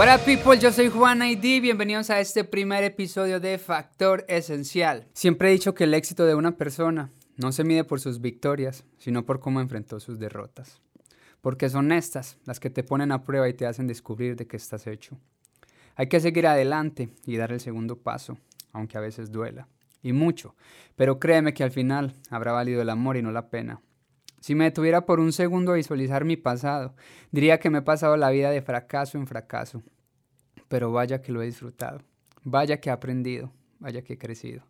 Hola people, yo soy Juan ID, bienvenidos a este primer episodio de Factor Esencial. Siempre he dicho que el éxito de una persona no se mide por sus victorias, sino por cómo enfrentó sus derrotas. Porque son estas las que te ponen a prueba y te hacen descubrir de qué estás hecho. Hay que seguir adelante y dar el segundo paso, aunque a veces duela. Y mucho, pero créeme que al final habrá valido el amor y no la pena. Si me detuviera por un segundo a visualizar mi pasado, diría que me he pasado la vida de fracaso en fracaso. Pero vaya que lo he disfrutado, vaya que he aprendido, vaya que he crecido.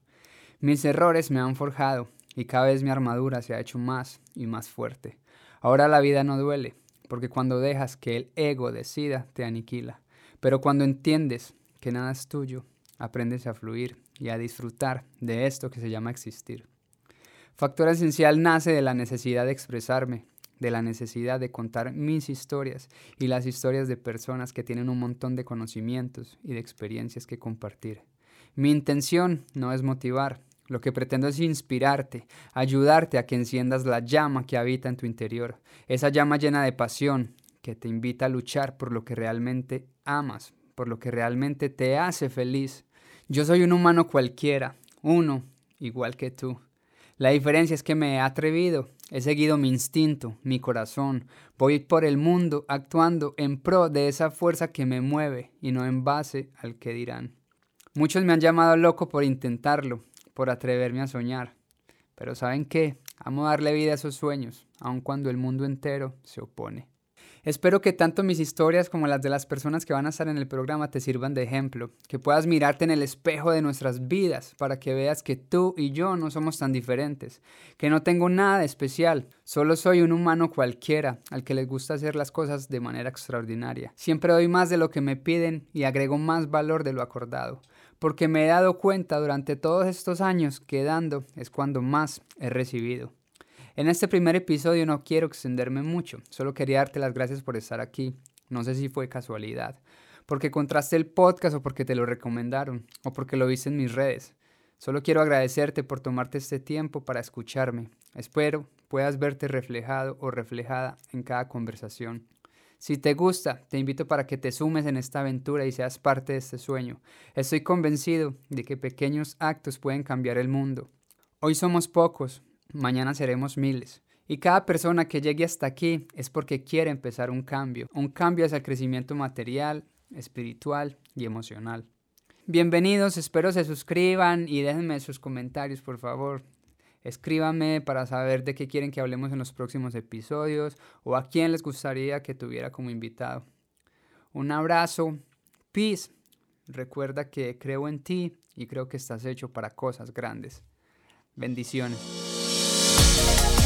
Mis errores me han forjado y cada vez mi armadura se ha hecho más y más fuerte. Ahora la vida no duele, porque cuando dejas que el ego decida, te aniquila. Pero cuando entiendes que nada es tuyo, aprendes a fluir y a disfrutar de esto que se llama existir. Factor esencial nace de la necesidad de expresarme, de la necesidad de contar mis historias y las historias de personas que tienen un montón de conocimientos y de experiencias que compartir. Mi intención no es motivar, lo que pretendo es inspirarte, ayudarte a que enciendas la llama que habita en tu interior, esa llama llena de pasión que te invita a luchar por lo que realmente amas, por lo que realmente te hace feliz. Yo soy un humano cualquiera, uno, igual que tú. La diferencia es que me he atrevido, he seguido mi instinto, mi corazón, voy por el mundo actuando en pro de esa fuerza que me mueve y no en base al que dirán. Muchos me han llamado loco por intentarlo, por atreverme a soñar. Pero ¿saben qué? Amo darle vida a esos sueños, aun cuando el mundo entero se opone. Espero que tanto mis historias como las de las personas que van a estar en el programa te sirvan de ejemplo, que puedas mirarte en el espejo de nuestras vidas para que veas que tú y yo no somos tan diferentes, que no tengo nada especial, solo soy un humano cualquiera al que les gusta hacer las cosas de manera extraordinaria. Siempre doy más de lo que me piden y agrego más valor de lo acordado, porque me he dado cuenta durante todos estos años que dando es cuando más he recibido. En este primer episodio no quiero extenderme mucho, solo quería darte las gracias por estar aquí. No sé si fue casualidad, porque contraste el podcast o porque te lo recomendaron, o porque lo viste en mis redes. Solo quiero agradecerte por tomarte este tiempo para escucharme. Espero puedas verte reflejado o reflejada en cada conversación. Si te gusta, te invito para que te sumes en esta aventura y seas parte de este sueño. Estoy convencido de que pequeños actos pueden cambiar el mundo. Hoy somos pocos, mañana seremos miles. Y cada persona que llegue hasta aquí es porque quiere empezar un cambio, un cambio hacia el crecimiento material, espiritual y emocional. Bienvenidos, espero se suscriban y déjenme sus comentarios, por favor. Escríbanme para saber de qué quieren que hablemos en los próximos episodios o a quién les gustaría que tuviera como invitado. Un abrazo, peace. Recuerda que creo en ti y creo que estás hecho para cosas grandes. Bendiciones. Thank you